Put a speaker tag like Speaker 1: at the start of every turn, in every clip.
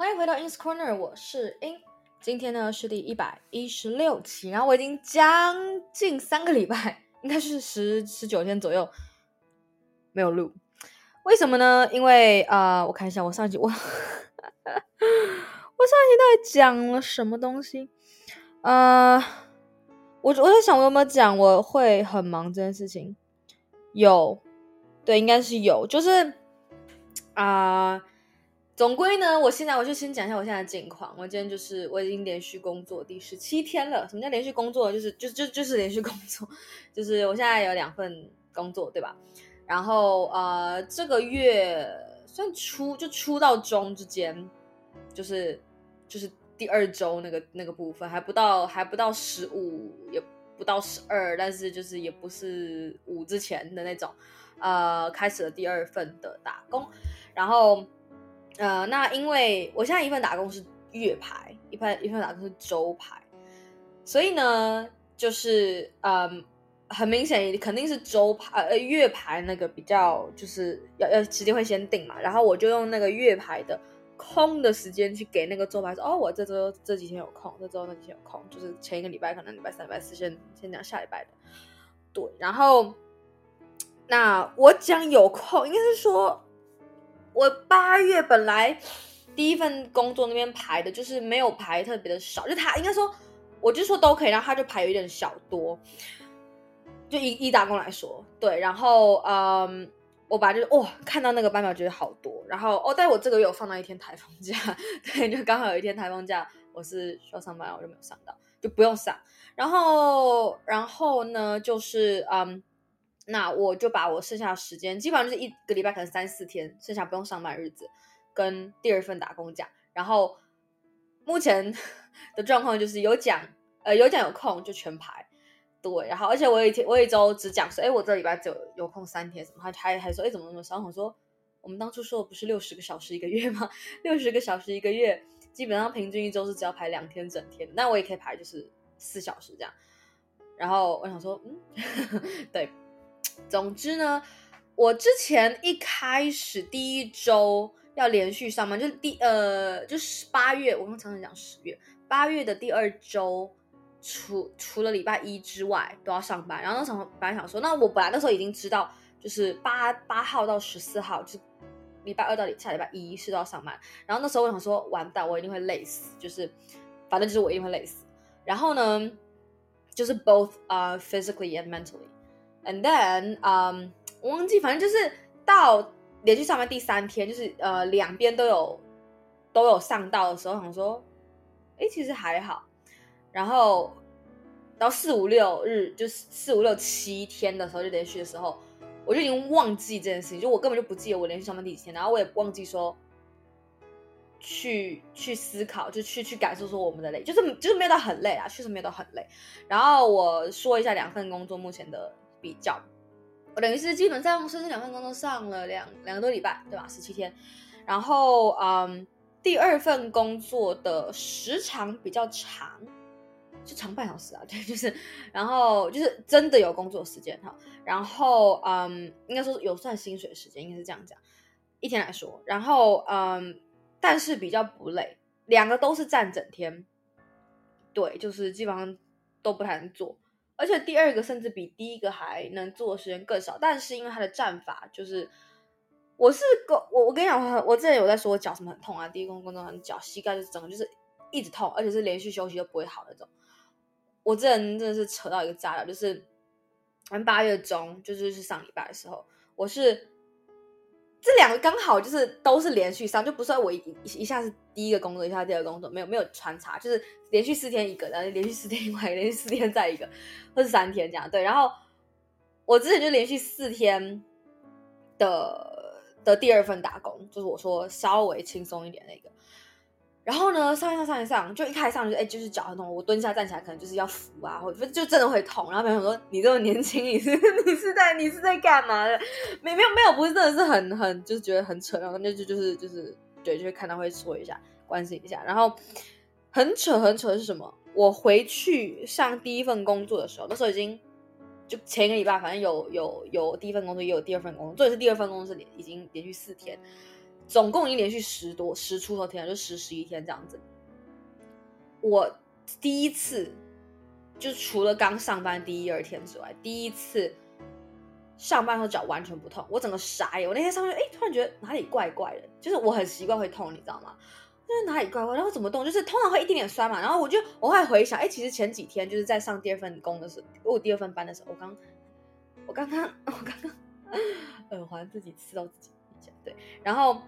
Speaker 1: 欢迎回到 In's Corner，我是 In。今天呢是第一百一十六期，然后我已经将近三个礼拜，应该是 十十九天左右没有录。为什么呢？因为啊、我看一下我上一集我 我上一集到底讲了什么东西？呃，我我在想我有没有讲我会很忙这件事情？有，对，应该是有，就是啊。总归呢，我现在我就先讲一下我现在的近况。我今天就是我已经连续工作第十七天了。什么叫连续工作？就是就就就是连续工作，就是我现在有两份工作，对吧？然后呃，这个月算初就初到中之间，就是就是第二周那个那个部分还不到还不到十五，也不到十二，但是就是也不是五之前的那种，呃，开始了第二份的打工，然后。呃，那因为我现在一份打工是月排，一份一份打工是周排，所以呢，就是嗯，很明显肯定是周排呃月排那个比较就是要要时间会先定嘛，然后我就用那个月排的空的时间去给那个周排说，哦，我这周这几天有空，这周那几天有空，就是前一个礼拜可能礼拜三、礼拜四先先讲下礼拜的，对，然后那我讲有空，应该是说。我八月本来第一份工作那边排的就是没有排特别的少，就他应该说，我就说都可以，然后他就排有一点小多，就一一打工来说，对，然后嗯，我把就是哇看到那个班表觉得好多，然后哦，但我这个月有放到一天台风假，对，就刚好有一天台风假，我是需要上班，我就没有上到，就不用上，然后然后呢就是嗯。那我就把我剩下的时间，基本上就是一个礼拜可能三四天，剩下不用上班日子，跟第二份打工讲。然后目前 的状况就是有讲，呃，有讲有空就全排。对，然后而且我有一天，我一周只讲说，哎，我这礼拜只有有空三天，什么？他还还说，哎，怎么那么少？我说，我们当初说的不是六十个小时一个月吗？六十个小时一个月，基本上平均一周是只要排两天整天，那我也可以排就是四小时这样。然后我想说，嗯，对。总之呢，我之前一开始第一周要连续上班，就是第呃，就是八月，我刚常常讲十月，八月的第二周，除除了礼拜一之外都要上班。然后那时候本来想说，那我本来那时候已经知道，就是八八号到十四号，就是礼拜二到下礼拜一是都要上班。然后那时候我想说，完蛋，我一定会累死，就是反正就是我一定会累死。然后呢，就是 both 啊、uh, physically and mentally。And then，嗯、我忘记，反正就是到连续上班第三天，就是呃两边都有都有上到的时候，想说，哎，其实还好。然后到四五六日，就是四五六七天的时候，就连续的时候，我就已经忘记这件事情，就我根本就不记得我连续上班第几天，然后我也忘记说去去思考，就去去感受说我们的累，就是就是没有到很累啊，确实没有到很累。然后我说一下两份工作目前的。比较，我等于是基本上是这两份工作上了两两个多礼拜，对吧？十七天，然后嗯，第二份工作的时长比较长，就长半小时啊，对，就是，然后就是真的有工作时间哈，然后嗯，应该说有算薪水时间，应该是这样讲，一天来说，然后嗯，但是比较不累，两个都是站整天，对，就是基本上都不太能坐。而且第二个甚至比第一个还能做的时间更少，但是因为他的战法就是，我是狗我我跟你讲，我之前有在说我脚什么很痛啊，第一工工作很脚膝盖就是整个就是一直痛，而且是连续休息都不会好那种。我这人真的是扯到一个炸了，就是，反正八月中就是是上礼拜的时候，我是。这两个刚好就是都是连续上，就不算我一一下是第一个工作，一下第二个工作，没有没有穿插，就是连续四天一个，然后连续四天另外，连续四天再一个，或是三天这样。对，然后我之前就连续四天的的第二份打工，就是我说稍微轻松一点那个。然后呢，上一上上一上，就一开上就哎，就是脚很痛，我蹲下站起来可能就是要扶啊，或者就真的会痛。然后朋友说：“你这么年轻，你是 你是在你是在干嘛的？”没没有没有，不是真的是很很就是觉得很扯，然后那就就是就是对，就会看到会说一下关心一下。然后很扯很扯是什么？我回去上第一份工作的时候，那时候已经就前一个礼拜，反正有有有第一份工作，也有第二份工作，这也是第二份工作是连已经连续四天。总共已经连续十多十出头天，就十十一天这样子。我第一次，就除了刚上班第一二天之外，第一次上班的时候脚完全不痛，我整个傻眼。我那天上班，哎，突然觉得哪里怪怪的，就是我很习惯会痛，你知道吗？就是哪里怪怪，然后怎么动，就是通常会一点点酸嘛。然后我就我会回想，哎，其实前几天就是在上第二份工的时候，我第二份班的时候，我刚我刚刚 我刚刚 耳环自己刺到自己一下，对，然后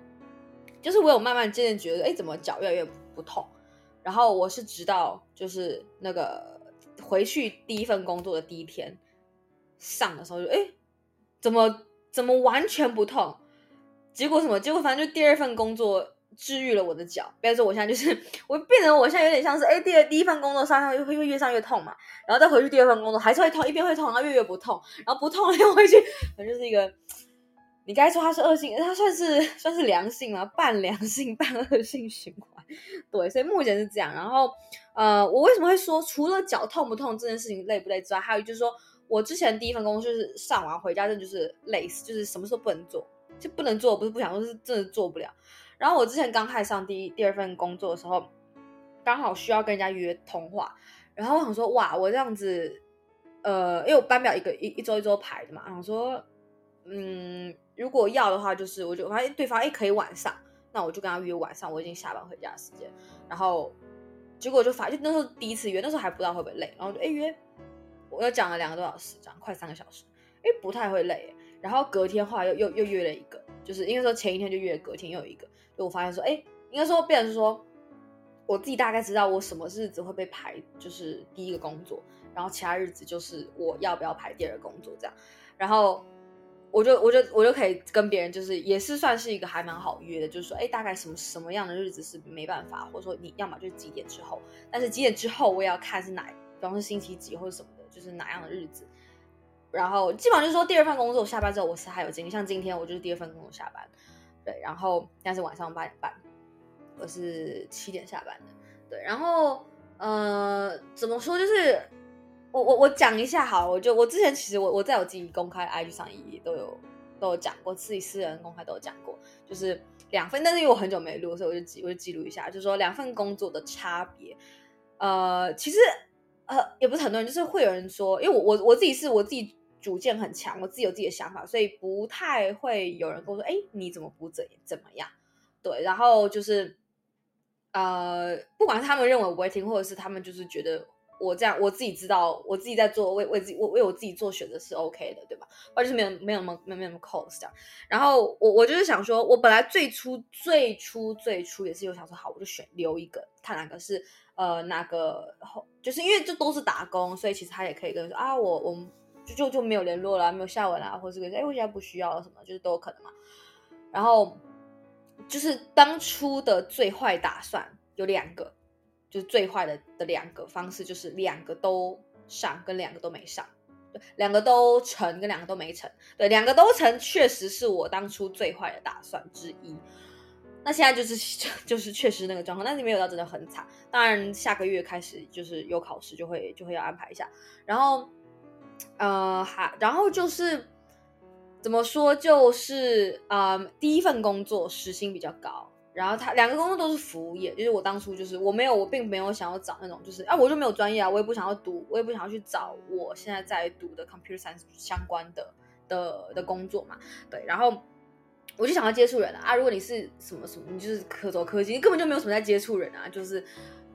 Speaker 1: 就是我有慢慢渐渐觉得，哎，怎么脚越来越不痛？然后我是直到就是那个回去第一份工作的第一天上的时候就哎，怎么怎么完全不痛？结果什么？结果反正就第二份工作治愈了我的脚。比如说我现在就是我变成我现在有点像是哎，第二第一份工作上上又会越上越痛嘛，然后再回去第二份工作还是会痛，一边会痛，然后越越不痛，然后不痛了又回去，反正就是一个。你该说它是恶性，它算是算是良性嘛，半良性半恶性循环。对，所以目前是这样。然后，呃，我为什么会说除了脚痛不痛这件事情累不累之外，还有就是说我之前第一份工作就是上完回家真的就是累死，就是什么事都不能做，就不能做，不是不想做，是真的做不了。然后我之前刚开始上第一第二份工作的时候，刚好需要跟人家约通话，然后我想说哇，我这样子，呃，因为我班表一个一一周一周排的嘛，然后说，嗯。如果要的话，就是我就发现对方哎可以晚上，那我就跟他约晚上，我已经下班回家的时间。然后结果就发现就那时候第一次约，那时候还不知道会不会累，然后就哎约，我又讲了两个多小时，讲快三个小时，哎不太会累。然后隔天后来又又又约了一个，就是因为说前一天就约，隔天又有一个，就我发现说哎，应该说变成是说我自己大概知道我什么日子会被排，就是第一个工作，然后其他日子就是我要不要排第二个工作这样，然后。我就我就我就可以跟别人，就是也是算是一个还蛮好约的，就是说，哎，大概什么什么样的日子是没办法，或者说你要么就是几点之后，但是几点之后我也要看是哪，比方说星期几或者什么的，就是哪样的日子。然后基本上就是说，第二份工作我下班之后我是还有精力，像今天我就是第二份工作下班，对，然后但是晚上八点半，我是七点下班的，对，然后呃，怎么说就是。我我我讲一下好，我就我之前其实我我在我自己公开 IG 上也都有都有讲过，自己私人公开都有讲过，就是两份，但是因为我很久没录，所以我就记我就记录一下，就是说两份工作的差别。呃，其实呃也不是很多人，就是会有人说，因为我我我自己是我自己主见很强，我自己有自己的想法，所以不太会有人跟我说，哎，你怎么不怎怎么样？对，然后就是呃，不管是他们认为我不会听，或者是他们就是觉得。我这样我自己知道，我自己在做为为自己为为我自己做选择是 OK 的，对吧？而且是没有没有那么没有没有那么 close 这样。然后我我就是想说，我本来最初最初最初也是有想说，好，我就选留一个，看哪个是呃哪个后，就是因为这都是打工，所以其实他也可以跟说啊，我我们就就就没有联络了，没有下文了，或者是哎我现在不需要了什么，就是都有可能嘛。然后就是当初的最坏打算有两个。就是最坏的的两个方式，就是两个都上跟两个都没上，对，两个都成跟两个都没成，对，两个都成确实是我当初最坏的打算之一。那现在就是 就是确实那个状况，但是没有到真的很惨。当然下个月开始就是有考试，就会就会要安排一下。然后，呃，还然后就是怎么说，就是嗯，第一份工作时薪比较高。然后他两个工作都是服务业，就是我当初就是我没有我并没有想要找那种就是啊我就没有专业啊，我也不想要读，我也不想要去找我现在在读的 computer science 相关的的的工作嘛，对，然后我就想要接触人啊，如果你是什么什么，你就是科走科技，你根本就没有什么在接触人啊，就是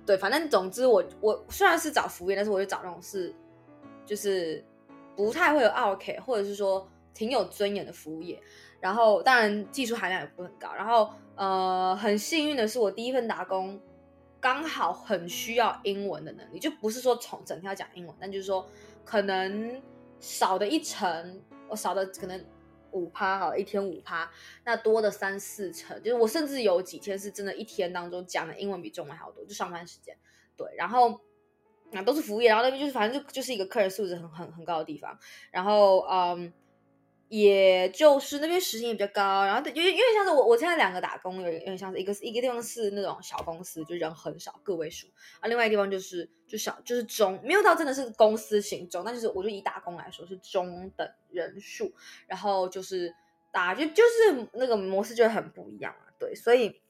Speaker 1: 对，反正总之我我虽然是找服务业，但是我就找那种是就是不太会有 OK，或者是说挺有尊严的服务业。然后当然技术含量也不很高，然后呃很幸运的是我第一份打工刚好很需要英文的能力，就不是说从整天要讲英文，但就是说可能少的一成，我少的可能五趴哈，一天五趴，那多的三四成，就是我甚至有几天是真的一天当中讲的英文比中文还要多，就上班时间，对，然后那都是服务业，然后那边就是反正就就是一个客人素质很很很高的地方，然后嗯。也就是那边时薪也比较高，然后因为因为像是我我现在两个打工有有点像是一个是一个地方是那种小公司，就人很少个位数啊，另外一个地方就是就小就是中没有到真的是公司型中，但就是我就以打工来说是中等人数，然后就是打就就是那个模式就很不一样啊，对，所以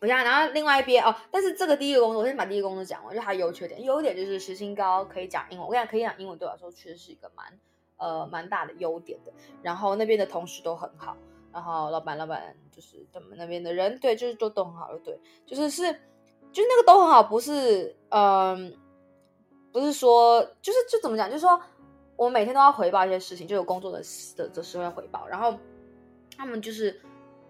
Speaker 1: 我想，然后另外一边哦，但是这个第一个工作，我先把第一个工作讲完，就它优缺点。优点就是时薪高，可以讲英文。我跟你讲，可以讲英文对我来说确实是一个蛮呃蛮大的优点的。然后那边的同事都很好，然后老板老板就是他们那边的人，对，就是都都很好，对，就是是就是那个都很好，不是嗯、不是说就是就怎么讲，就是说我每天都要回报一些事情，就有工作的的的时候要回报，然后他们就是。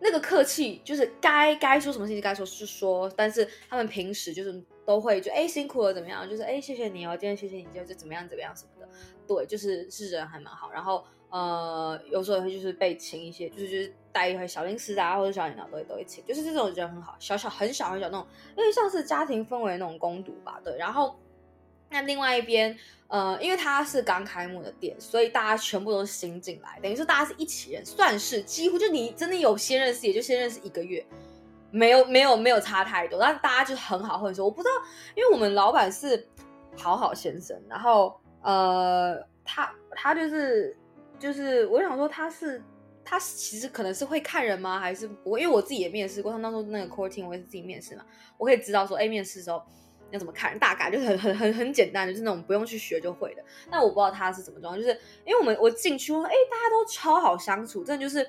Speaker 1: 那个客气就是该该说什么事情该说是说，但是他们平时就是都会就哎辛苦了怎么样，就是哎谢谢你哦，今天谢谢你，就怎么样怎么样什么的，对，就是是人还蛮好。然后呃有时候也会就是被请一些，就是就是带一些小零食啊或者小饮料都会都会请，就是这种我觉得很好，小小很小很小那种，因为像是家庭氛围那种工读吧，对，然后。那另外一边，呃，因为他是刚开幕的店，所以大家全部都是新进来，等于说大家是一起人，算是几乎就你真的有先认识，也就先认识一个月，没有没有没有差太多，但大家就很好混熟。我不知道，因为我们老板是好好先生，然后呃，他他就是就是，我想说他是他其实可能是会看人吗？还是不会？因为我自己也面试过，他那时候那个 c o u r t i n g 我也是自己面试嘛，我可以知道说，哎，面试的时候。要怎么看人？大概就是很很很很简单，就是那种不用去学就会的。那我不知道他是怎么装，就是因为我们我进去，哎，大家都超好相处，真的就是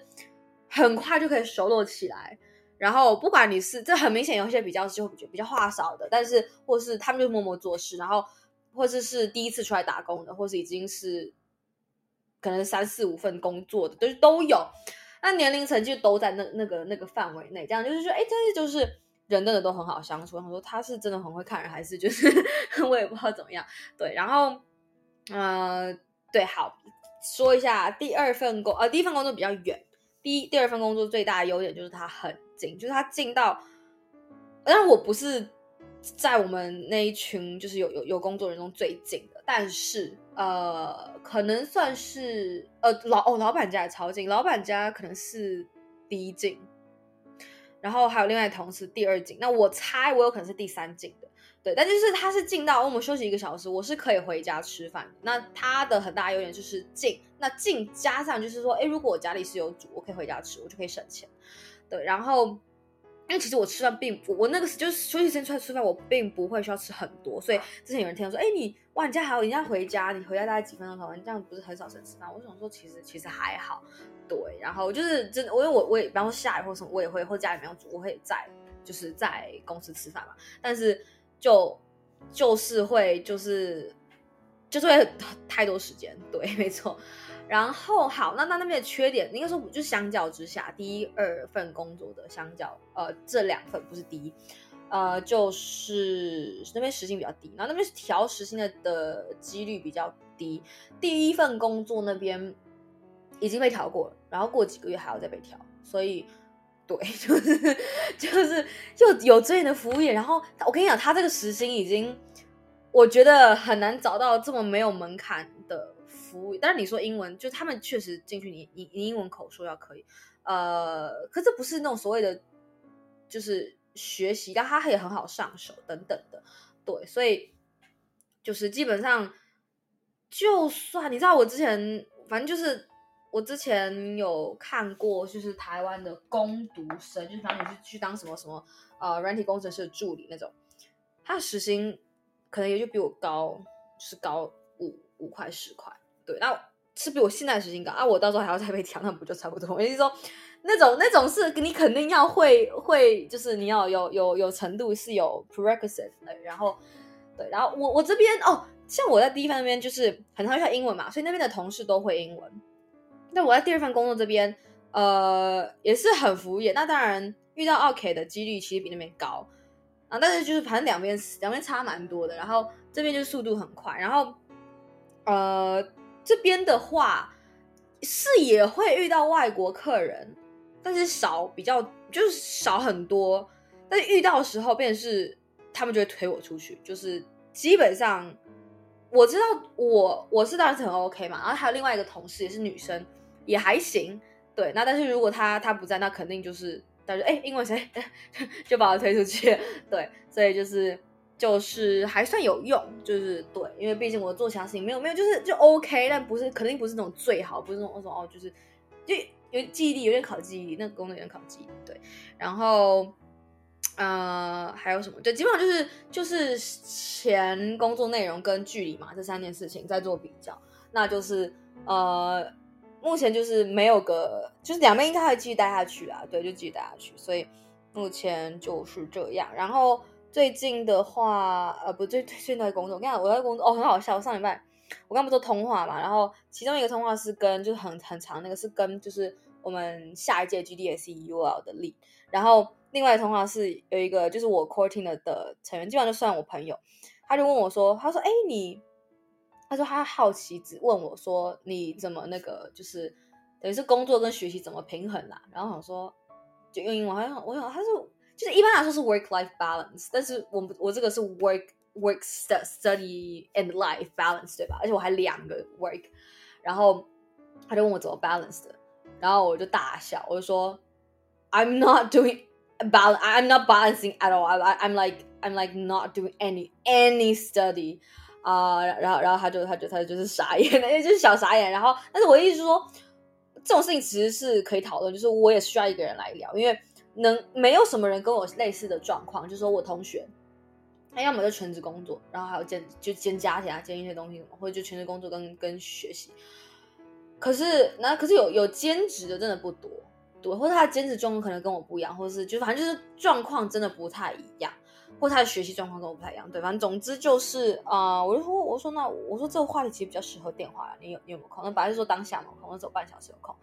Speaker 1: 很快就可以熟络起来。然后不管你是，这很明显有一些比较就比较话少的，但是或是他们就默默做事，然后或者是，第一次出来打工的，或是已经是可能三四五份工作的，都都有。那年龄层就都在那那个那个范围内，这样就是说，哎，真的就是。人真的都很好相处。他说他是真的很会看人，还是就是 我也不知道怎么样。对，然后，呃，对，好，说一下第二份工，呃，第一份工作比较远。第一、第二份工作最大的优点就是它很近，就是它近到，但是我不是在我们那一群就是有有有工作人中最近的，但是呃，可能算是呃老哦，老板家也超近，老板家可能是第一近。然后还有另外同事第二近，那我猜我有可能是第三近的，对，但就是他是近到我们休息一个小时，我是可以回家吃饭。那他的很大优点就是近，那近加上就是说，哎，如果我家里是有煮，我可以回家吃，我就可以省钱。对，然后因为其实我吃饭并不，我那个时就是休息时间出来吃饭，我并不会需要吃很多，所以之前有人听到说，哎，你哇，你家还有，你家回家，你回家大概几分钟头，你这样不是很少省吃饭？我想说，其实其实还好。对，然后就是真的，我因为我我也，比方说下雨或什么，我也会或家里没有煮，我会在就是在公司吃饭嘛。但是就就是会就是就是会太多时间，对，没错。然后好，那那那边的缺点，应该说就相较之下，第一二份工作的相较，呃，这两份不是第一，呃，就是那边时薪比较低，然后那边调时薪的的几率比较低。第一份工作那边。已经被调过了，然后过几个月还要再被调，所以对，就是就是就有这样的服务业。然后我跟你讲，他这个时薪已经，我觉得很难找到这么没有门槛的服务。但是你说英文，就他们确实进去你，你你英文口说要可以，呃，可这不是那种所谓的就是学习，但他也很好上手等等的，对，所以就是基本上，就算你知道我之前，反正就是。我之前有看过，就是台湾的攻读生，就是反正你是去当什么什么呃软体工程师的助理那种，他的时薪可能也就比我高，是高五五块十块，对，那是比我现在的时薪高啊。我到时候还要再被调，那不就差不多？我意思说，那种那种是你肯定要会会，就是你要有有有程度是有 prerequisite 的，然后对，然后我我这边哦，像我在第一份那边就是很常学英文嘛，所以那边的同事都会英文。那我在第二份工作这边，呃，也是很服务业。那当然遇到 OK 的几率其实比那边高啊，但是就是反正两边两边差蛮多的。然后这边就速度很快，然后呃这边的话是也会遇到外国客人，但是少比较就是少很多。但是遇到的时候，便是他们就会推我出去，就是基本上我知道我我是当然是很 OK 嘛。然后还有另外一个同事也是女生。也还行，对，那但是如果他他不在，那肯定就是他说哎，英文谁 就把他推出去，对，所以就是就是还算有用，就是对，因为毕竟我做其他事情没有没有就是就 OK，但不是肯定不是那种最好，不是那种说哦就是就有记忆力，有点考记忆力，那个工作有点考记忆力，对。然后，呃，还有什么？对，基本上就是就是前工作内容跟距离嘛，这三件事情在做比较。那就是呃，目前就是没有个，就是两边应该会继续待下去啊，对，就继续待下去。所以目前就是这样。然后最近的话，呃，不，最最近在工作。我跟你讲，我在工作哦，很好笑。我上礼拜我刚不做通话嘛，然后其中一个通话是跟就是很很长那个是跟就是。我们下一届 GDSE UL 的 lead，然后另外的通话是有一个就是我 core team 的的成员，基本上就算我朋友，他就问我说，他说，哎，你，他说他好奇，只问我说，你怎么那个就是等于是工作跟学习怎么平衡啦？然后我说，就用英文，好像我想他说就是一般来说是 work life balance，但是我我这个是 work work study and life balance 对吧？而且我还两个 work，然后他就问我怎么 balance 的。然后我就大笑，我就说，I'm not doing balance, I'm not balancing at all. I, I'm like, I'm like not doing any any study 啊、uh,。然后，然后他就，他就，他就是傻眼，那就是小傻眼。然后，但是我的意思是说，这种事情其实是可以讨论，就是我也需要一个人来聊，因为 能没有什么人跟我类似的状况，就说我同学，他要么就全职工作，然后还有兼就兼家庭啊，兼一些东西，或者就全职工作跟跟学习。可是那可是有有兼职的真的不多，对，或者他的兼职状况可能跟我不一样，或者是就反正就是状况真的不太一样，或他的学习状况跟我不太一样，对，反正总之就是啊、我就说我说那我说这个话题其实比较适合电话，你有你有没有空？那本来是说当下有空，那只有半小时有空，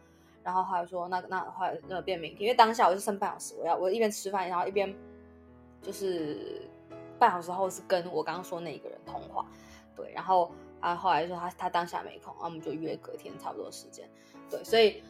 Speaker 1: 然后后来说那那后来那个变明天，因为当下我就剩半小时，我要我一边吃饭，然后一边就是半小时后是跟我刚刚说那一个人通话，对，然后。他后来说他他当下没空，然后我们就约隔天差不多时间，对，所以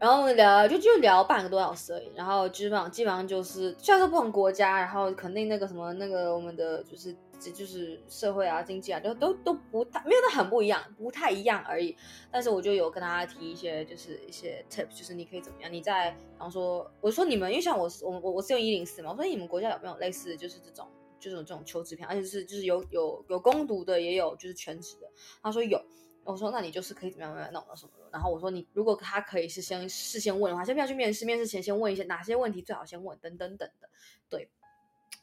Speaker 1: 然后我们聊就就聊半个多小时而已，然后基本上基本上就是虽然说不同国家，然后肯定那个什么那个我们的就是就是社会啊经济啊都都都不太没有那很不一样，不太一样而已。但是我就有跟大家提一些就是一些 tip，就是你可以怎么样？你在比方说我说你们因为像我我我我是用一零四嘛，我说你们国家有没有类似就是这种？就是这种求职片，而且是就是有有有攻读的，也有就是全职的。他说有，我说那你就是可以怎么样怎么样弄到什么的。然后我说你如果他可以是先事先问的话，先不要去面试，面试前先问一些哪些问题最好先问，等等等的。对，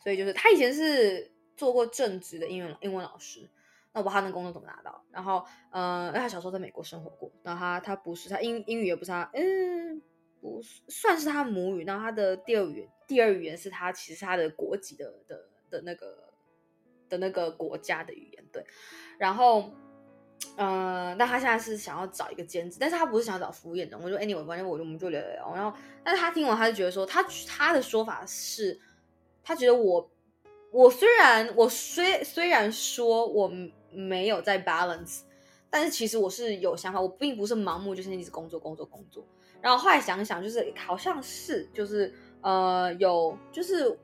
Speaker 1: 所以就是他以前是做过正职的英文英文老师，那我把他那工作怎么拿到。然后嗯，因为他小时候在美国生活过，然后他他不是他英英语也不是他嗯不算是他母语，然后他的第二语言第二语言是他其实他的国籍的的。的那个的那个国家的语言，对，然后，嗯、呃，但他现在是想要找一个兼职，但是他不是想要找服务业的，我就 anyway，反正我就我们就聊聊，然后，但是他听完他就觉得说，他他的说法是，他觉得我我虽然我虽虽然说我没有在 balance，但是其实我是有想法，我并不是盲目就是一直工作工作工作，然后后来想想，就是好像是就是呃有就是。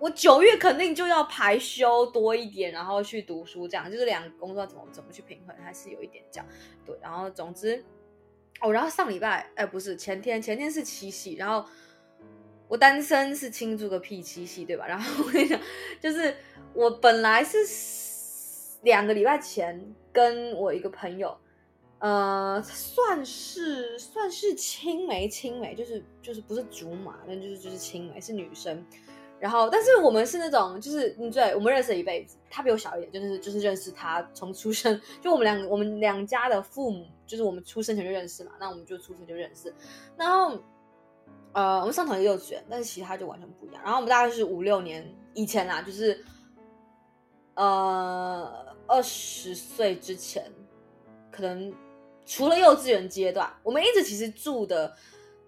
Speaker 1: 我九月肯定就要排休多一点，然后去读书，这样就是两个工作怎么怎么去平衡，还是有一点这样。对，然后总之，哦，然后上礼拜，哎，不是前天，前天是七夕，然后我单身是庆祝个屁七夕，对吧？然后我跟你讲，就是我本来是两个礼拜前跟我一个朋友，呃，算是算是青梅青梅，就是就是不是竹马，但就是就是青梅，是女生。然后，但是我们是那种，就是嗯，对，我们认识了一辈子。他比我小一点，就是就是认识他从出生，就我们两我们两家的父母，就是我们出生前就认识嘛。那我们就出生就认识。然后，呃，我们上同一个幼稚园，但是其他就完全不一样。然后我们大概是五六年以前啦，就是呃二十岁之前，可能除了幼稚园阶段，我们一直其实住的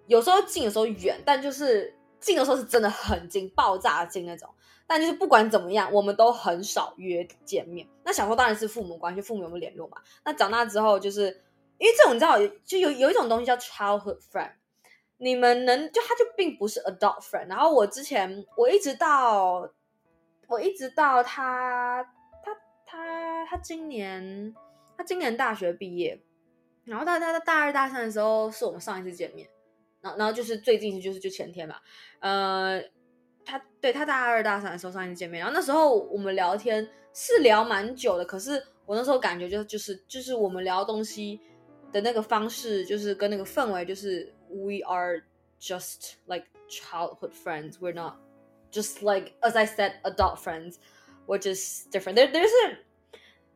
Speaker 1: 有时候近，有时候远，但就是。近的时候是真的很近，爆炸近那种。但就是不管怎么样，我们都很少约见面。那小时候当然是父母关系，父母有没有联络嘛？那长大之后，就是因为这种你知道，就有有一种东西叫 childhood friend，你们能就他就并不是 adult friend。然后我之前我一直到我一直到他他他他今年他今年大学毕业，然后到他他大二大三的时候是我们上一次见面。然后就是最近就是就前天嘛，呃，他对他大二大三的时候上一次见面，然后那时候我们聊天是聊蛮久的，可是我那时候感觉就就是就是我们聊东西的那个方式，就是跟那个氛围，就是 we are just like childhood friends. We're not just like as I said, adult friends. We're just different. There, there's a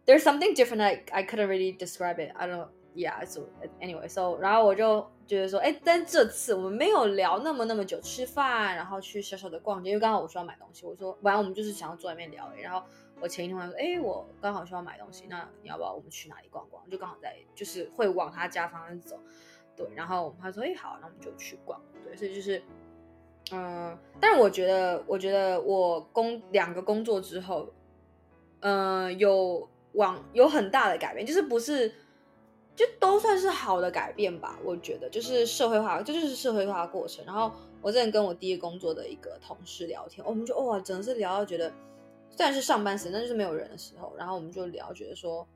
Speaker 1: there's something different. I I couldn't really describe it. I don't know. Yeah. So anyway, so 然后我就觉得说，哎，但这次我们没有聊那么那么久，吃饭，然后去小小的逛街，因为刚好我需要买东西。我说，本来我们就是想要坐外面聊，然后我前一天晚上说，哎，我刚好需要买东西，那你要不要我们去哪里逛逛？就刚好在就是会往他家方向走。 对，然后他说：“哎，好，那我们就去逛。”对，所以就是，嗯、呃，但是我觉得，我觉得我工两个工作之后，嗯、呃，有往有很大的改变，就是不是，就都算是好的改变吧。我觉得就是社会化，这就，是社会化的过程。然后我之前跟我第一个工作的一个同事聊天，我们就哇，真的是聊到觉得，虽然是上班时间，但就是没有人的时候，然后我们就聊，觉得说，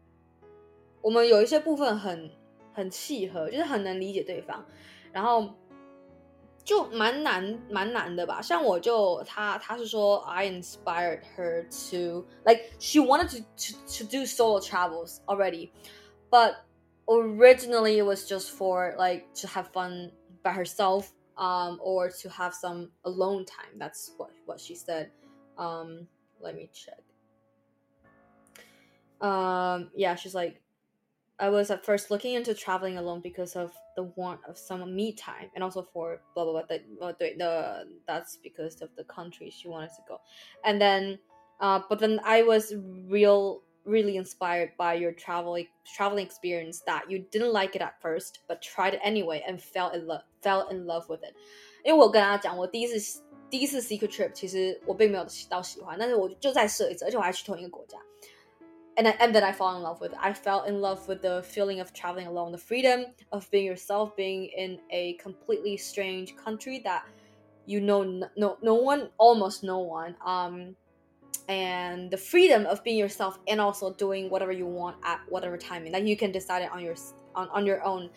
Speaker 1: 我们有一些部分很。很契合，就是很能理解对方，然后就蛮难蛮难的吧。像我就他他是说，I inspired her to like she wanted to to to do solo travels already, but originally it was just for like to have fun by herself, um, or to have some alone time. That's what what she said. Um, let me check. Um, yeah, she's like I was at first looking into traveling alone because of the want of some me time and also for blah blah blah. The, the, the that's because of the country she wanted to go, and then, uh, but then I was real really inspired by your travel traveling experience that you didn't like it at first but tried it anyway and fell in love fell in love with it。因为我跟他讲，我第一次第一次 secret trip 其实我并没有到喜欢，但是我就再设一次，而且我还去同一个国家。 And I, and then I fall in love with it. I fell in love with the feeling of traveling alone, the freedom of being yourself, being in a completely strange country that you know no no, no one, almost no one. Um, and the freedom of being yourself and also doing whatever you want at whatever timing that you can decide it on your on, on your own.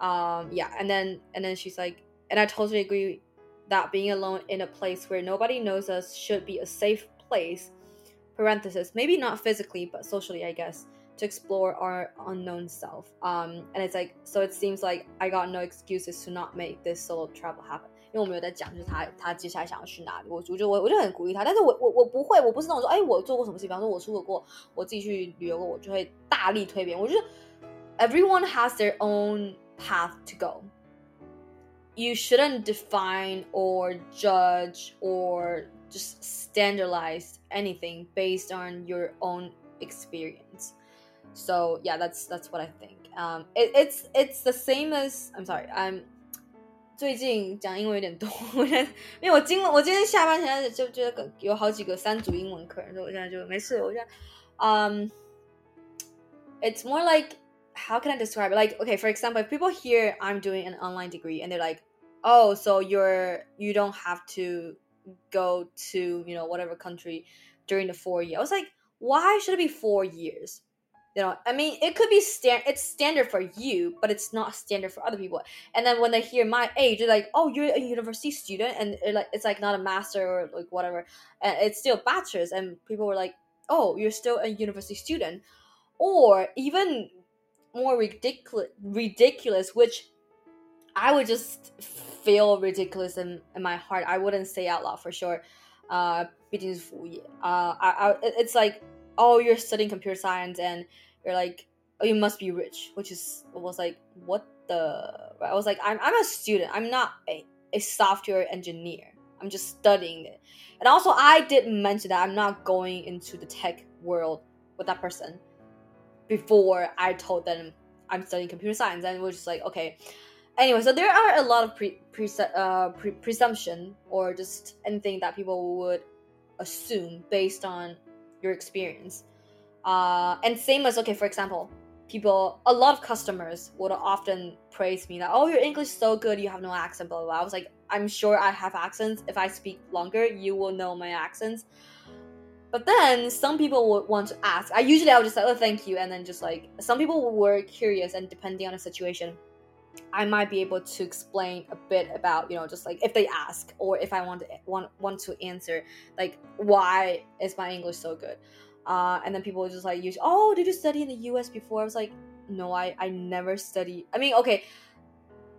Speaker 1: Um, yeah, and then and then she's like, and I totally agree that being alone in a place where nobody knows us should be a safe place parenthesis maybe not physically but socially i guess to explore our unknown self um and it's like so it seems like i got no excuses to not make this solo travel happen 因为我们有在讲就是他他接下来想要去哪里我我就我我就很鼓励他但是我我我不会我不是那种说哎我做过什么事比方说我出国过我自己去旅游过我就会大力推荐我觉得 everyone has their own path to go you shouldn't define or judge or just standardize anything based on your own experience. So yeah, that's that's what I think. Um, it, it's it's the same as I'm sorry, I'm 最近讲英文有点多，我现在因为我今我今天下班前就觉得有好几个三组英文课，所以我现在就没事。我现在，um, it's more like how can I describe it? Like okay, for example, if people hear I'm doing an online degree and they're like, oh, so you're you don't have to go to you know whatever country during the four year. I was like, why should it be four years? You know, I mean, it could be stand. It's standard for you, but it's not standard for other people. And then when they hear my age, they're like, "Oh, you're a university student," and like it's like not a master or like whatever, and it's still bachelor's. And people were like, "Oh, you're still a university student," or even more ridiculous, ridiculous, which I would just feel ridiculous in, in my heart. I wouldn't say out loud for sure. Uh, 毕竟是服务业. Uh, I, I, it's like, oh, you're studying computer science and you're like, oh, you must be rich, which is was like, what the? I was like, I'm, I'm a student. I'm not a, a software engineer. I'm just studying it. And also, I did mention that I'm not going into the tech world with that person before I told them I'm studying computer science. And we're just like, okay, anyway, so there are a lot of pre, pre, uh, pre presumption or just anything that people would assume based on your experience. Uh, and same as okay, for example, people, a lot of customers would often praise me that oh, your English is so good, you have no accent, blah blah. blah. I was like, I'm sure I have accents. If I speak longer, you will know my accents. But then some people would want to ask. I usually I would just say, oh, thank you, and then just like some people were curious, and depending on the situation, I might be able to explain a bit about, you know, just like if they ask or if I want to want want to answer, like why is my English so good? Uh, and then people just like use, oh, did you study in the U.S. before? I was like, no, I I never studied. I mean, okay,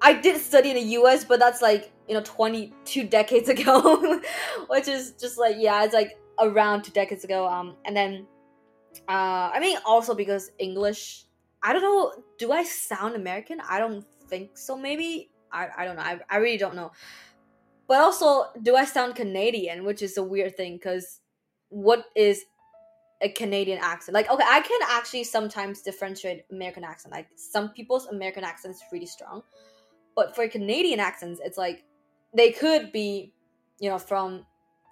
Speaker 1: I did study in the U.S., but that's like you know 22 decades ago, which is just like yeah, it's like around two decades ago. Um, and then uh, I mean also because English. I don't know. Do I sound American? I don't think so. Maybe I, I don't know. I, I really don't know. But also, do I sound Canadian? Which is a weird thing because what is a Canadian accent? Like, okay, I can actually sometimes differentiate American accent. Like, some people's American accent is really strong, but for Canadian accents, it's like they could be, you know, from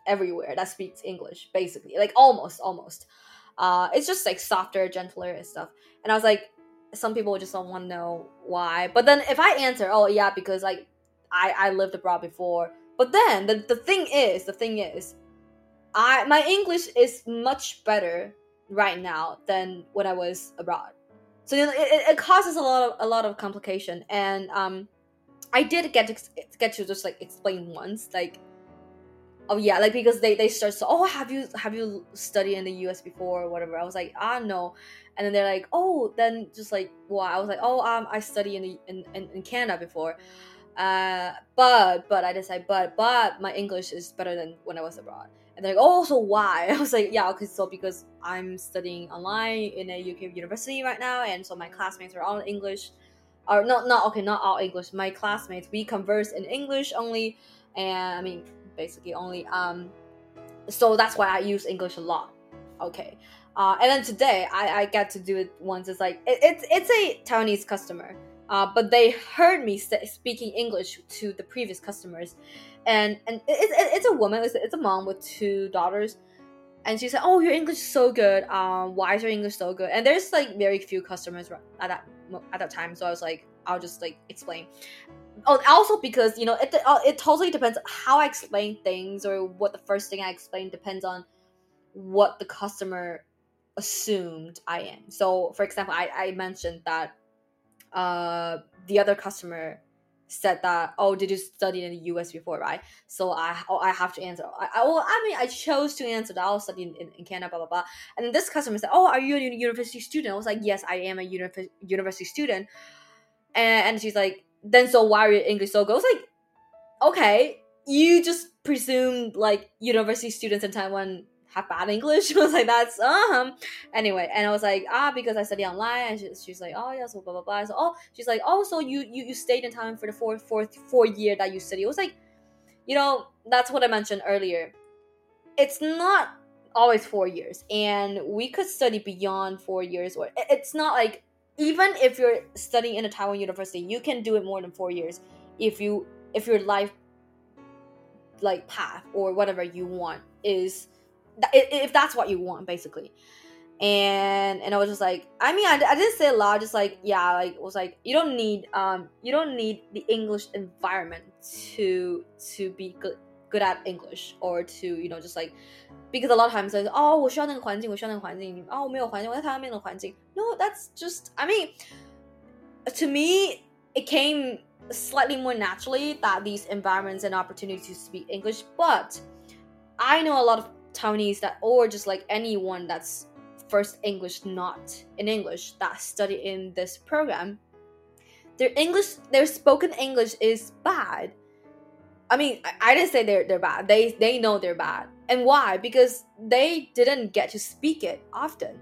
Speaker 1: everywhere that speaks English, basically. Like, almost, almost. Uh, it's just like softer, gentler and stuff. And I was like, some people just don't want to know why. But then if I answer, oh yeah, because like I I lived abroad before. But then the the thing is, the thing is, I my English is much better right now than when I was abroad. So it, it causes a lot of a lot of complication, and um, I did get to get to just like explain once, like, oh yeah, like because they they start so oh have you have you studied in the U.S. before or whatever? I was like ah no, and then they're like oh then just like well I was like oh um I study in the, in, in, in Canada before uh but but I decided but but my English is better than when I was abroad and they're like oh so why I was like yeah okay so because I'm studying online in a UK university right now and so my classmates are all English or not not okay not all English my classmates we converse in English only and I mean basically only um so that's why I use English a lot okay uh, and then today I, I get to do it once. It's like it, it's it's a Taiwanese customer, uh, but they heard me speaking English to the previous customers, and and it, it, it's a woman. It's, it's a mom with two daughters, and she said, "Oh, your English is so good. Um, why is your English so good?" And there's like very few customers at that at that time, so I was like, I'll just like explain. Oh, also because you know it uh, it totally depends how I explain things or what the first thing I explain depends on what the customer assumed I am. So, for example, I, I mentioned that uh, the other customer said that, oh, did you study in the US before, right? So I oh, I have to answer. I, I, well, I mean, I chose to answer that I was studying in, in Canada, blah, blah, blah. And this customer said, oh, are you a university student? I was like, yes, I am a uni- university student. And, and she's like, then so why are your English so good? I was like, okay, you just presumed like university students in Taiwan have bad English. I was like, that's um. Anyway, and I was like, ah, because I study online. And she, she's like, oh yeah, so blah blah blah. So oh, she's like, oh, so you you you stayed in Taiwan for the fourth fourth four year that you study. It was like, you know, that's what I mentioned earlier. It's not always four years, and we could study beyond four years. Or it's not like even if you're studying in a Taiwan university, you can do it more than four years if you if your life like path or whatever you want is if that's what you want basically. And and i was just like i mean I, I didn't say a lot just like yeah like was like you don't need um you don't need the english environment to to be good good at english or to you know just like because a lot of times like oh 我需要那个环境我需要那个环境哦没有环境我在台湾没有环境 no that's just i mean to me it came slightly more naturally that these environments and opportunities to speak english but i know a lot of Taiwanese that or just like anyone that's first English not in English that study in this program, their English their spoken English is bad. I mean, I, I didn't say they're they're bad. They they know they're bad. And why? Because they didn't get to speak it often.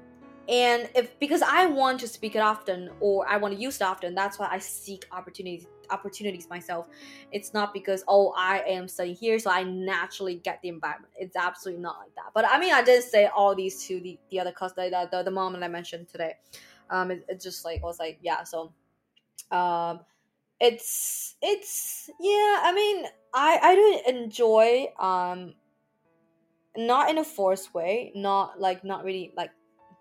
Speaker 1: And if because I want to speak it often or I want to use it often, that's why I seek opportunities opportunities myself. It's not because oh I am studying here, so I naturally get the environment. It's absolutely not like that. But I mean, I did say all these to the the other customer, the, the, the mom that I mentioned today. Um, it, it just like was like yeah. So, um, it's it's yeah. I mean, I I do enjoy um, not in a forced way, not like not really like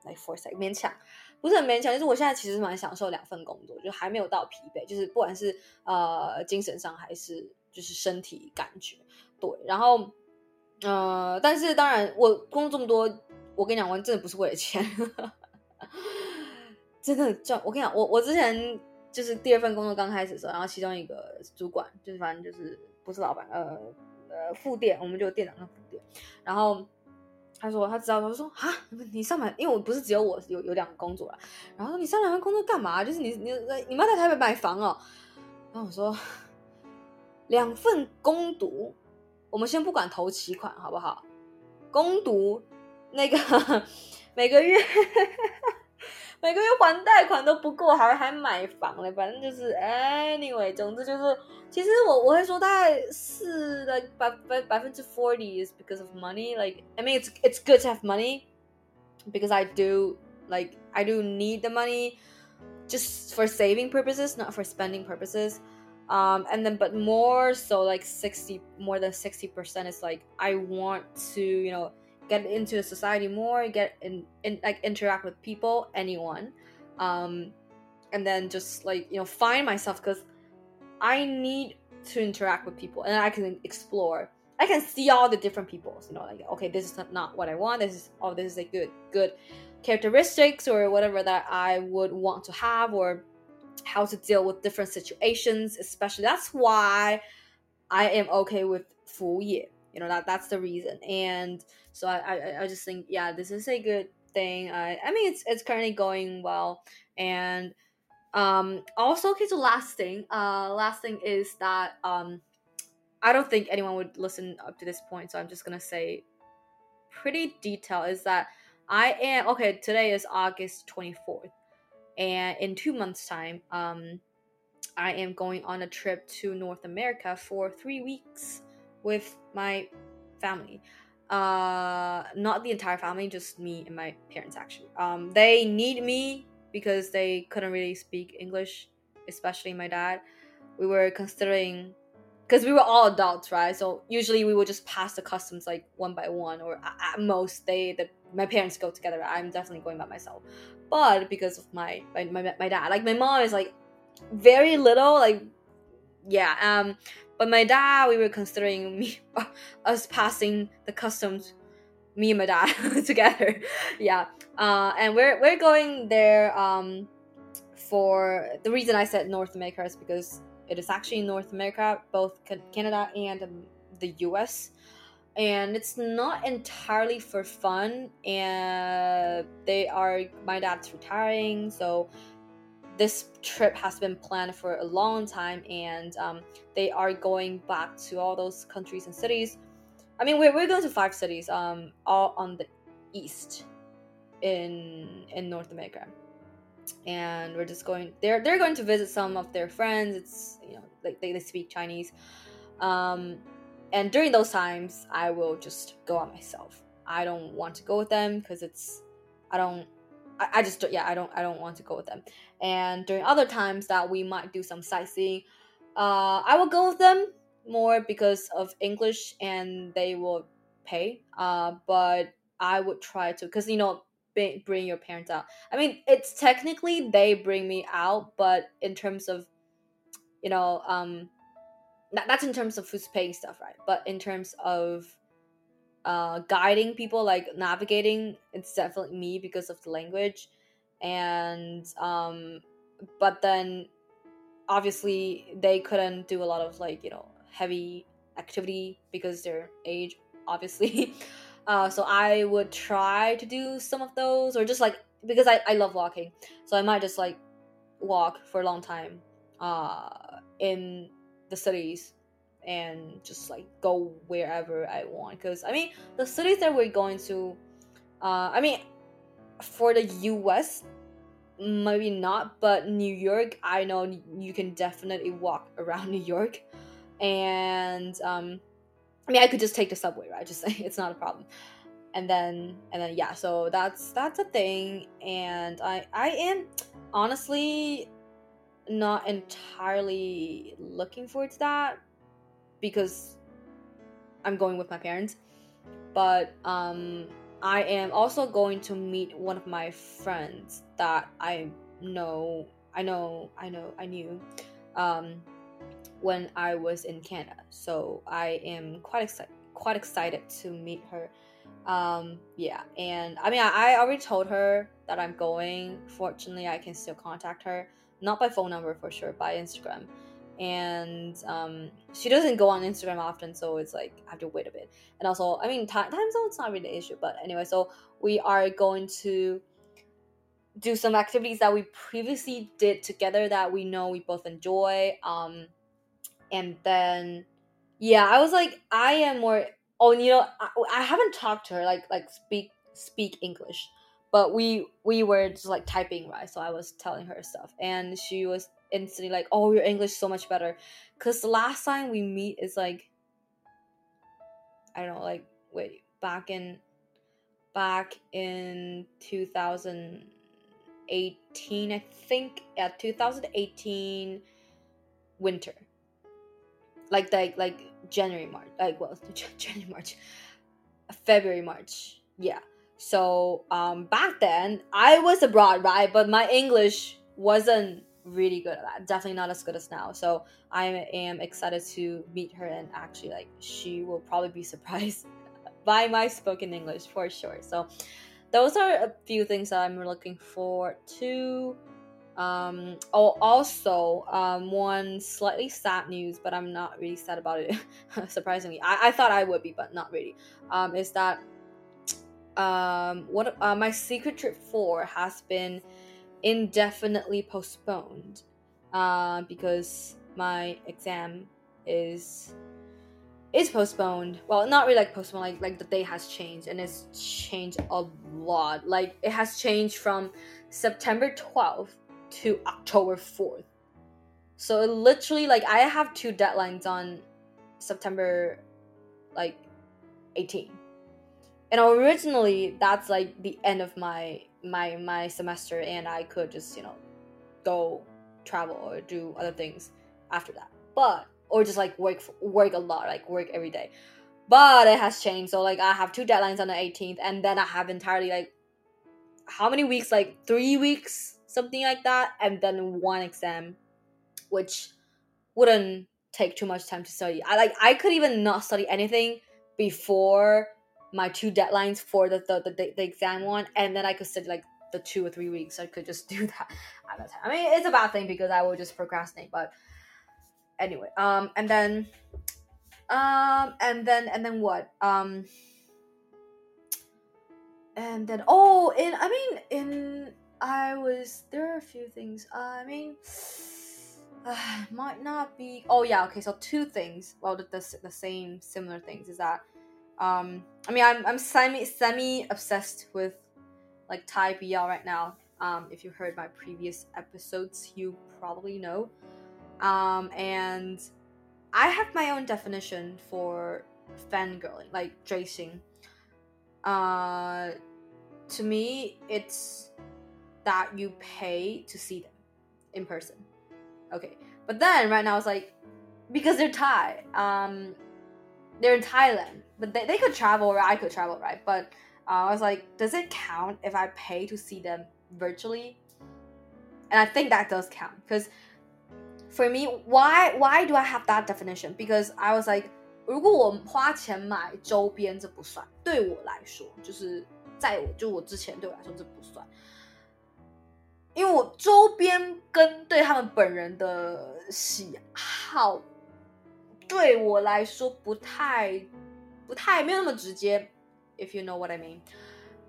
Speaker 1: like forced like 勉强。不是很勉强，就是我现在其实蛮享受两份工作，就还没有到疲惫，就是不管是呃精神上还是就是身体感觉，对。然后呃，但是当然我工作这么多，我跟你讲，我真的不是为了钱，真的赚。我跟你讲，我我之前就是第二份工作刚开始的时候，然后其中一个主管就是反正就是不是老板，呃呃副店，我们就店长跟副店，然后。他说他知道，他说啊，你上班，因为我不是只有我有有两个工作啦。然后说你上两份工作干嘛？就是你你你妈在台北买房哦。然后我说，两份工读，我们先不管头期款好不好？工读那个 每个月每个月还贷款都不够，还还买房了，反正就是 anyway，总之就是，其实我我会说大概是 like 百百百分之 forty is because of money. Like I mean, it's it's good to have money because I do like I do need the money. just for saving purposes, not for spending purposes. Um, and then, but more so, like 60, more than 60% is like, I want to, you know, get into society more, get in, in like interact with people, anyone, um, and then just like you know find myself because I need to interact with people and I can explore. I can see all the different peoples, you know, like okay, this is not what I want. This is oh, this is a good good characteristics or whatever that I would want to have or how to deal with different situations. Especially that's why I am okay with Fu Ye you know that that's the reason. And so I, I I just think yeah this is a good thing. I I mean it's it's currently going well. And um also okay so last thing uh last thing is that um I don't think anyone would listen up to this point so I'm just gonna say pretty detailed is that I am okay. Today is August 24th, and in two months' time, um, I am going on a trip to North America for three weeks with my family. Uh, not the entire family, just me and my parents. Actually, um, they need me because they couldn't really speak English, especially my dad. We were considering because we were all adults, right? So usually we would just pass the customs like one by one, or at most they the my parents go together. I'm definitely going by myself, but because of my my my, my dad, like my mom is like very little, like yeah. Um, but my dad, we were considering me us passing the customs, me and my dad together, yeah. Uh, and we're we're going there um for the reason I said North America is because it is actually North America, both Canada and um, the US. And it's not entirely for fun. And they are, my dad's retiring. So this trip has been planned for a long time. And um, they are going back to all those countries and cities. I mean, we're, we're going to five cities, um, all on the east in in North America and we're just going they're they're going to visit some of their friends it's you know like they, they speak chinese um and during those times i will just go on myself i don't want to go with them because it's i don't I, I just yeah i don't i don't want to go with them and during other times that we might do some sightseeing uh i will go with them more because of english and they will pay uh but i would try to because you know bring your parents out. I mean, it's technically they bring me out, but in terms of, you know, um, that, that's in terms of who's paying stuff, right? But in terms of uh, guiding people, like navigating, it's definitely me because of the language, and um, but then obviously they couldn't do a lot of like you know heavy activity because their age, obviously. Uh, so I would try to do some of those, or just like because I, I love walking, so I might just like walk for a long time uh, in the cities and just like go wherever I want. Because I mean, the cities that we're going to, uh, I mean, for the U.S. Maybe not, but New York, I know you can definitely walk around New York, and um, I mean, I could just take the subway, right? Just it's not a problem. And then and then yeah, so that's that's a thing. And I I am honestly not entirely looking forward to that because I'm going with my parents. But um I am also going to meet one of my friends that I know I know I know I knew um when I was in Canada. So I am quite excited quite excited to meet her. Um, yeah, and I mean I, I already told her that I'm going. Fortunately, I can still contact her, not by phone number for sure, by Instagram. And um, she doesn't go on Instagram often, so it's like I have to wait a bit. And also, I mean, time, time zone's not really an issue, but anyway, so we are going to do some activities that we previously did together that we know we both enjoy. Um, and then, yeah, I was like, I am more. Oh, you know, I, I haven't talked to her like like speak speak English, but we we were just like typing right. So I was telling her stuff, and she was instantly like, "Oh, your English so much better," because the last time we meet is like, I don't know, like wait, back in back in 2018 i think. Yeah 2018 winter. Like like like january march like well january march. February march. Yeah. So um back then i was abroad right? But my english wasn't really good at that definitely not as good as now so i am excited to meet her and actually like she will probably be surprised by my spoken English for sure. So those are a few things that I'm looking forward to. Um, oh, also, um, one slightly sad news, but I'm not really sad about it. surprisingly, I, I thought I would be, but not really. Um, is that um, what uh, my secret trip four has been indefinitely postponed uh, because my exam is is postponed. Well, not really like postponed, like like the day has changed and it's changed a lot. Like it has changed from September 12th to October 4th. So it literally like I have two deadlines on September like 18. And originally that's like the end of my my my semester and I could just, you know, go travel or do other things after that. But or just like work work a lot, like work every day. But it has changed. So like I have two deadlines on the 18th, and then I have entirely like how many weeks? Like three weeks, something like that, and then one exam, which wouldn't take too much time to study. I like I could even not study anything before my two deadlines for the the, the, the exam one, and then I could sit like the two or three weeks. I could just do that at time. I mean, it's a bad thing because I will just procrastinate, but anyway um and then um and then and then what um and then oh in i mean in i was there are a few things i mean uh, might not be oh yeah okay so two things well the, the, the same similar things is that um i mean i'm, I'm semi semi obsessed with like thai BL right now um if you heard my previous episodes you probably know um, and I have my own definition for fangirling, like tracing. Uh, to me, it's that you pay to see them in person. Okay, but then right now it's like because they're Thai, um, they're in Thailand, but they, they could travel or I could travel, right? But uh, I was like, does it count if I pay to see them virtually? And I think that does count because for me, why why do I have that definition? Because I was like，如果我花钱买周边，这不算。对我来说，就是在我就我之前对我来说这不算，因为我周边跟对他们本人的喜好， 对我来说不太不太没有那么直接。If you know what I mean，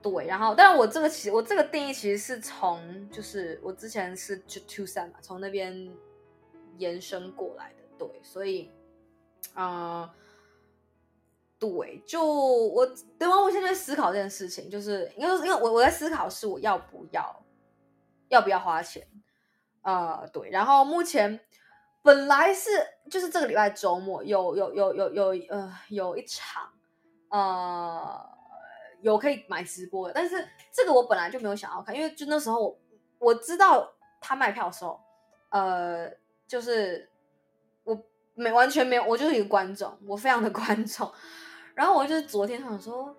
Speaker 1: 对。然后，但是我这个其实我这个定义其实是从就是我之前是就 Two Sen 嘛，从那边。延伸过来的，对，所以，嗯、对，就我，对吗？我现在在思考这件事情，就是因为，因为我我在思考是我要不要，要不要花钱，呃，对，然后目前本来是就是这个礼拜周末有有有有有呃有一场，呃，有可以买直播的，但是这个我本来就没有想要看，因为就那时候我我知道他卖票的时候，呃。就是我没完全没有，我就是一个观众，我非常的 观众。然后我就是昨天想说，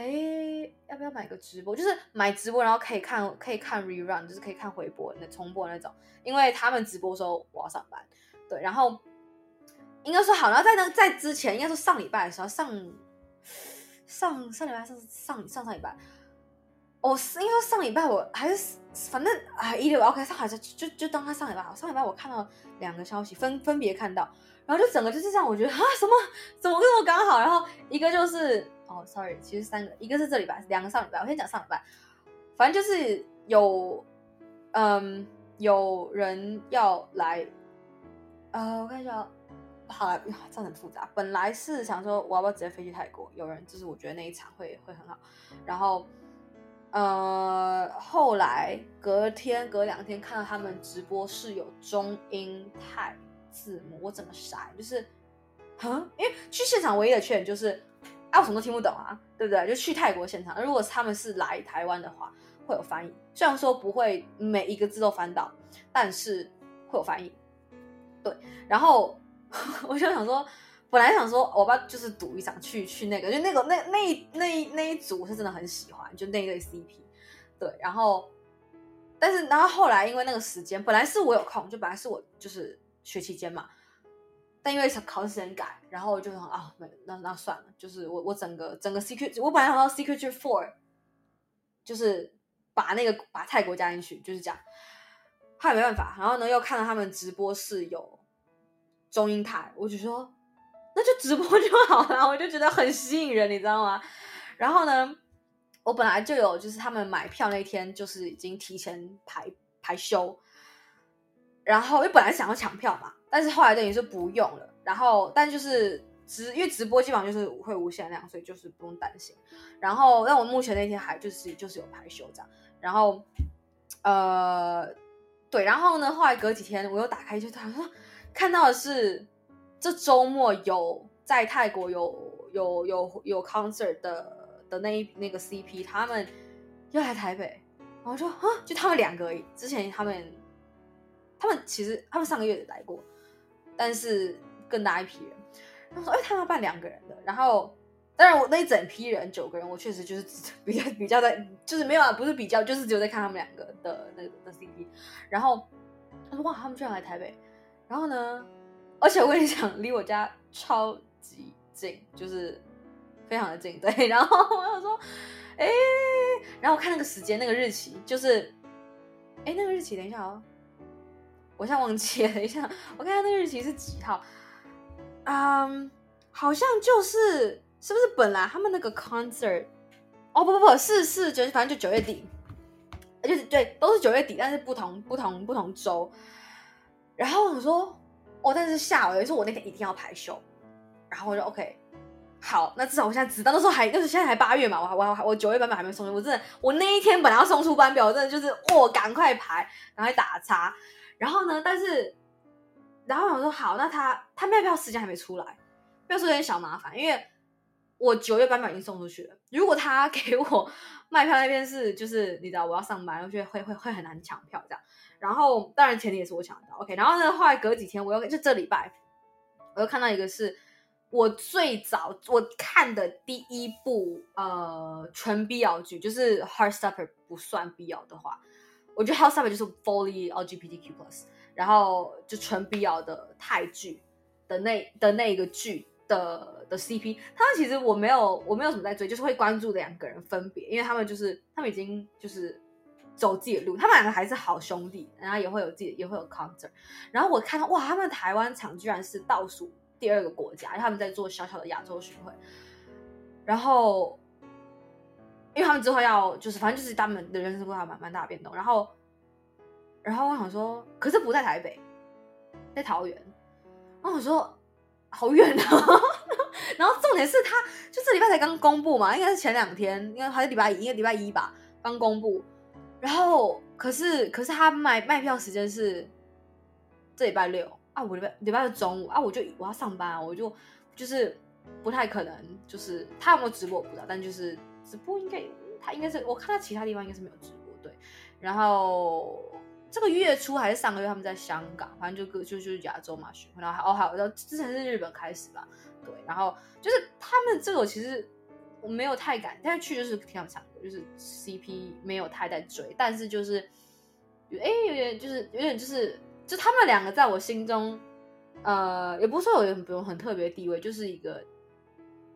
Speaker 1: 哎，要不要买个直播？就是买直播，然后可以看可以看 rerun，就是可以看回播那重播那种。因为他们直播的时候我要上班，对。然后应该说好，然后在那在之前，应该说上礼拜的时候，上上上礼拜上上上上礼拜。哦，是因为上礼拜我还是反正啊，一六 OK 上海就就就当他上礼拜好，上礼拜我看到两个消息，分分别看到，然后就整个就是这样，我觉得啊什么怎么跟我刚好，然后一个就是哦，sorry，其实三个，一个是这礼拜，两个上礼拜，我先讲上礼拜，反正就是有，嗯，有人要来，呃，我看一下，好，这样很复杂。本来是想说我要不要直接飞去泰国，有人就是我觉得那一场会会很好，然后，呃，后来隔天隔两天看到他们直播是有中英泰。字幕，我怎么筛？就是，哼，因为去现场唯一的缺点就是。啊，我什么都听不懂啊，对不对？就去泰国现场，如果他们是来台湾的话，会有翻译。虽然说不会每一个字都翻到，但是会有翻译。对，然后 我就想说，本来想说，我爸就是赌一场去去那个，就那个那那那那，那一组是真的很喜欢，就那一对 CP。对，然后，但是然后后来因为那个时间，本来是我有空，就本来是我就是学期间嘛。但因为考试时间改，然后我就说啊，没那那算了，就是我我整个整个 secret，我本来想到 secret four，就是把那个把泰国加进去，就是这样，后来没办法，然后呢又看到他们直播室有中英台，我就说那就直播 就好了，我就觉得很吸引人，你知道吗？然后呢，我本来就有就是他们买票那天就是已经提前排排休，然后因为本来想要抢票嘛。但是后来等于是不用了，然后但就是直因为直播基本上就是会无限量，所以就是不用担心。然后但我目前那天还就是就是有排休这样，然后呃对，然后呢后来隔几天我又打开就他说看到的是这周末有在泰国有有有有 concert 的的那一那个 CP 他们又来台北，然后我说啊就他们两个，之前他们他们其实他们上个月也来过。但是更大一批人，他说：“哎，他们要办两个人的。”然后，当然我那一整批人九个人，我确实就是比较比较在，就是没有啊，不是比较，就是只有在看他们两个的那个的 CP。然后他说：“哇，他们居然来台北！”然后呢，而且我跟你讲，离我家超级近，就是非常的近。对，然后我想说：“哎，然后我看那个时间，那个日期，就是，哎，那个日期，等一下哦。”我现在忘记了，一下，我看看那个日期是几号？嗯、好像就是是不是本来他们那个 concert？哦不不不，是是九，反正就九月底，就是对，都是九月底，但是不同不同不同周。然后我说，哦，但是下午也是我那天一定要排休，然后我就 OK，好，那至少我现在知道，那时候还就是现在还八月嘛，我还我还我九月班表还没送出，我真的我那一天本来要送出班表，我真的就是我赶快排，赶快打叉。然后呢？但是，然后我说好，那他他卖票时间还没出来，不要说有点小麻烦，因为我九月班表已经送出去了。如果他给我卖票那边是就是你知道我要上班，我觉得会会会很难抢票这样。然后当然前提也是我抢得到，OK。然后呢，后来隔几天我又就这礼拜，我又看到一个是我最早我看的第一部呃纯 BL 剧，就是 Heartstopper 不算 BL 的话。我觉得 House Up 就是 fully LGBTQ+，plus，然后就纯 BL 的泰剧的那的那一个剧的的 CP，他们其实我没有我没有什么在追，就是会关注两个人分别，因为他们就是他们已经就是走自己的路，他们两个还是好兄弟，然后也会有自己也会有 concert，然后我看到哇，他们台湾场居然是倒数第二个国家，他们在做小小的亚洲巡回，然后。因为他们之后要就是反正就是他们的人生规划蛮蛮大的变动，然后，然后我想说，可是不在台北，在桃园，然后我说好远啊，然后重点是他就这礼拜才刚公布嘛，应该是前两天，应该还是礼拜一，应该礼拜一吧，刚公布，然后可是可是他卖卖票时间是这礼拜六啊，我礼拜礼拜六中午啊，我就我要上班，我就就是不太可能，就是他有没有直播我不知道，但就是。直播应该他应该是我看到其他地方应该是没有直播对，然后这个月初还是上个月他们在香港，反正就各就就是亚洲嘛，然后还哦还有到之前是日本开始吧，对，然后就是他们这个其实我没有太敢，但是去就是挺想的，就是 CP 没有太在追，但是就是哎有点就是有点就是就他们两个在我心中呃也不是说有很不用很特别地位，就是一个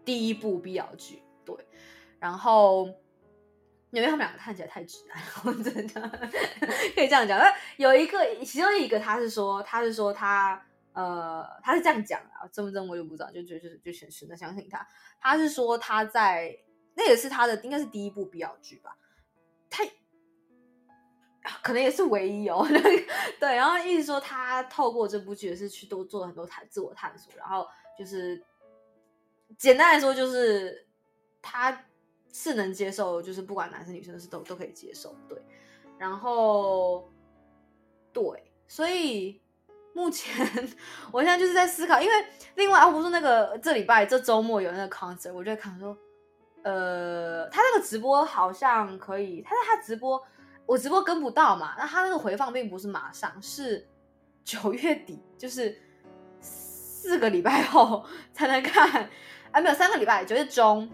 Speaker 1: 第一部 BL 剧对。然后，因为他们两个看起来太直男，我真的 可以这样讲。有一个，其中一个他是说，他是说他呃，他是这样讲的，真不真我就不知道，就就就就选选的相信他。他是说他在那也是他的应该是第一部 BL 剧吧，他可能也是唯一哦。对，然后一直说他透过这部剧也是去多做了很多探自我探索，然后就是简单来说就是他是能接受，就是不管男生女生是都都可以接受。对，然后对，所以。目前我现在就是在思考，因为另外啊不是那个这礼拜这周末有那个 concert，我就在看说，呃，他那个直播好像可以，他在他直播，我直播跟不到嘛，那他那个回放并不是马上，是九月底，就是四个礼拜后才能看，啊，没有三个礼拜，九月中，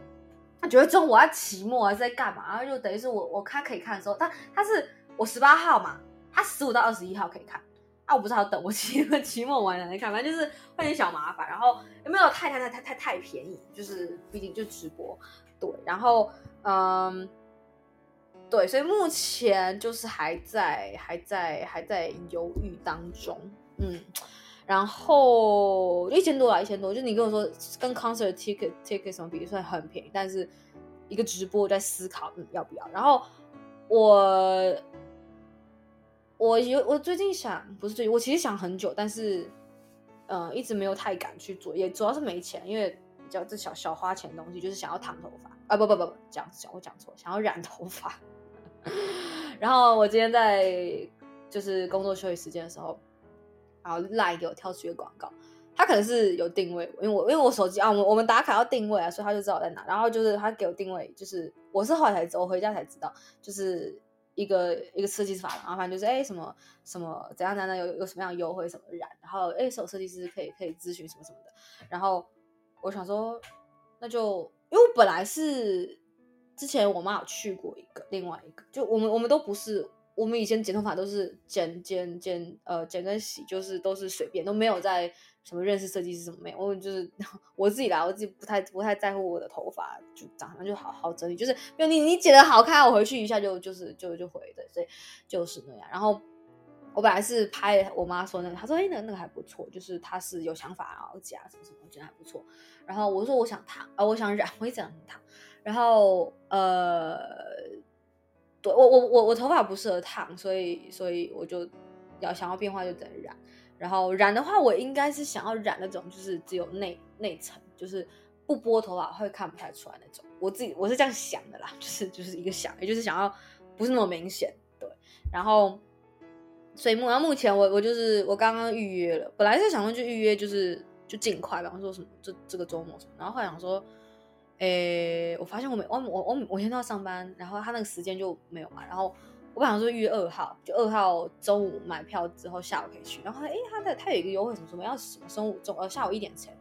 Speaker 1: 他觉得中我要期末还是在干嘛？然后就等于是我我看可以看的时候，他他是我十八号嘛，他十五到二十一号可以看。啊，我不是还要等我期期末完了再看，反正就是会有点小麻烦。然后有没有太太太太太太便宜？就是毕竟就直播，对。然后嗯，对，所以目前就是还在还在还在犹豫当中。嗯，然后一千多啊，一千多。就你跟我说跟 concert ticket ticket 什么比，算很便宜，但是一个直播在思考，嗯，要不要？然后我。我有，我最近想，不是最近，我其实想很久，但是，呃，一直没有太敢去做，也主要是没钱，因为比较这小小花钱的东西，就是想要烫头发啊，不不不不，讲讲我讲错，想要染头发。然后我今天在就是工作休息时间的时候，然后赖给我跳出一个广告，他可能是有定位，因为我因为我手机啊，我我们打卡要定位啊，所以他就知道我在哪，然后就是他给我定位，就是我是后来才知，我回家才知道，就是。一个一个设计师法，然后反正就是哎什么什么怎样怎样有有什么样的优惠什么染，然后哎手设计师可以可以咨询什么什么的，然后我想说那就因为我本来是之前我妈有去过一个另外一个，就我们我们都不是我们以前剪头发都是剪剪剪呃剪跟洗就是都是随便都没有在。什么认识设计师什么没有？我就是 我自己来，我自己不太不太在乎我的头发，就长得就好好整理。就是没有你你剪的好看，我回去一下就就是就就回的，所以就是那样。然后我本来是拍我妈说那个，她说哎那个那个还不错，就是她是有想法然后剪什么什么，我觉得还不错。然后我说我想烫，呃我想染，我也想烫。然后呃，对我我我我头发不适合烫，所以所以我就要想要变化就等于染。然后染的话，我应该是想要染那种，就是只有内内层，就是不拨头发会看不太出来那种。我自己我是这样想的啦，就是就是一个想，也就是想要不是那么明显，对。然后，所以目目前我我就是我刚刚预约了，本来是想说就预约，就是就尽快，比方说什么这这个周末什么。然后后来想说，诶，我发现我每我我我我现在要上班，然后他那个时间就没有嘛，然后。我本来说预约二号，就二号中午买票之后下午可以去。然后诶，他的他有一个优惠什么什么，要什么中午中呃下午一点前。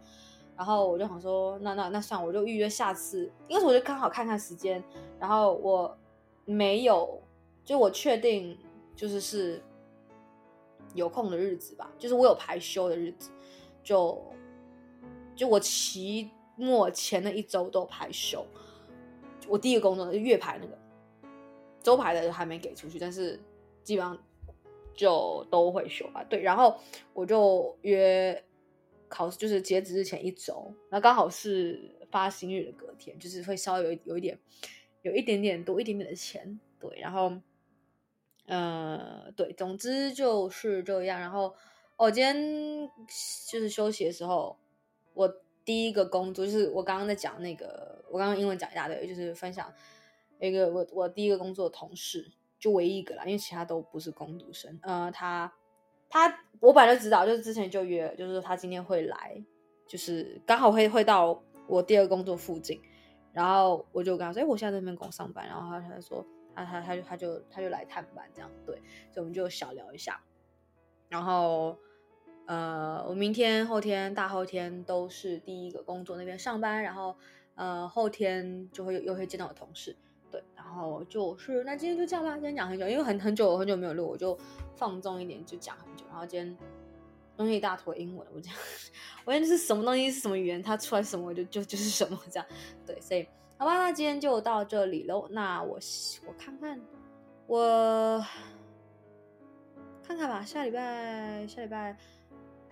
Speaker 1: 然后我就想说，那那那算我就预约下次。因为我就刚好看看时间，然后我没有，就我确定就是是有空的日子吧，就是我有排休的日子，就就我骑末前的一周都排休。我第一个工作的月排那个。周排的还没给出去，但是基本上就都会休吧。对，然后我就约考试，就是截止日前一周，那刚好是发薪日的隔天，就是会稍微有有一点，有一点点多一点点的钱。对，然后，呃，对，总之就是这样。然后我、哦、今天就是休息的时候，我第一个工作就是我刚刚在讲那个，我刚刚英文讲一大堆，就是分享。一个我我第一个工作的同事，就唯一一个啦，因为其他都不是工读生。呃，他他我本来就知道，就是之前就约，就是说他今天会来，就是刚好会会到我第二个工作附近，然后我就跟他说，哎，我现在在那边工上班，然后他他说，他他他就他就他就来探班这样，对，所以我们就小聊一下，然后呃，我明天后天大后天都是第一个工作那边上班，然后呃后天就会又会见到我同事。对，然后就是那今天就这样吧，今天讲很久，因为很很久很久没有录，我就放纵一点，就讲很久。然后今天东西一大坨英文，我讲，我讲是什么东西是什么语言，它出来什么我就就就是什么这样。对，所以好吧，那今天就到这里喽。那我我看看，我 看看吧，下礼拜下礼拜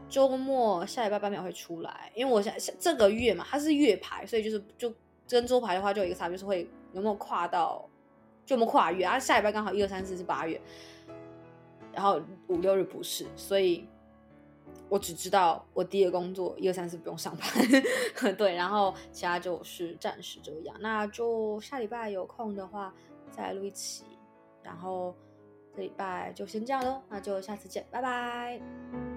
Speaker 1: 周末下礼拜班表会出来，因为我想这个月嘛，它是月排，所以就是就跟周排的话就有一个差别，是会。有没有跨到就我们跨月啊，下礼拜刚好一二三四是八月，然后五六日不是，所以我只知道我第一个工作一二三四不用上班，对，然后其他就是暂时这样。那就下礼拜有空的话再录一期，然后这礼拜就先这样喽，那就下次见，拜拜。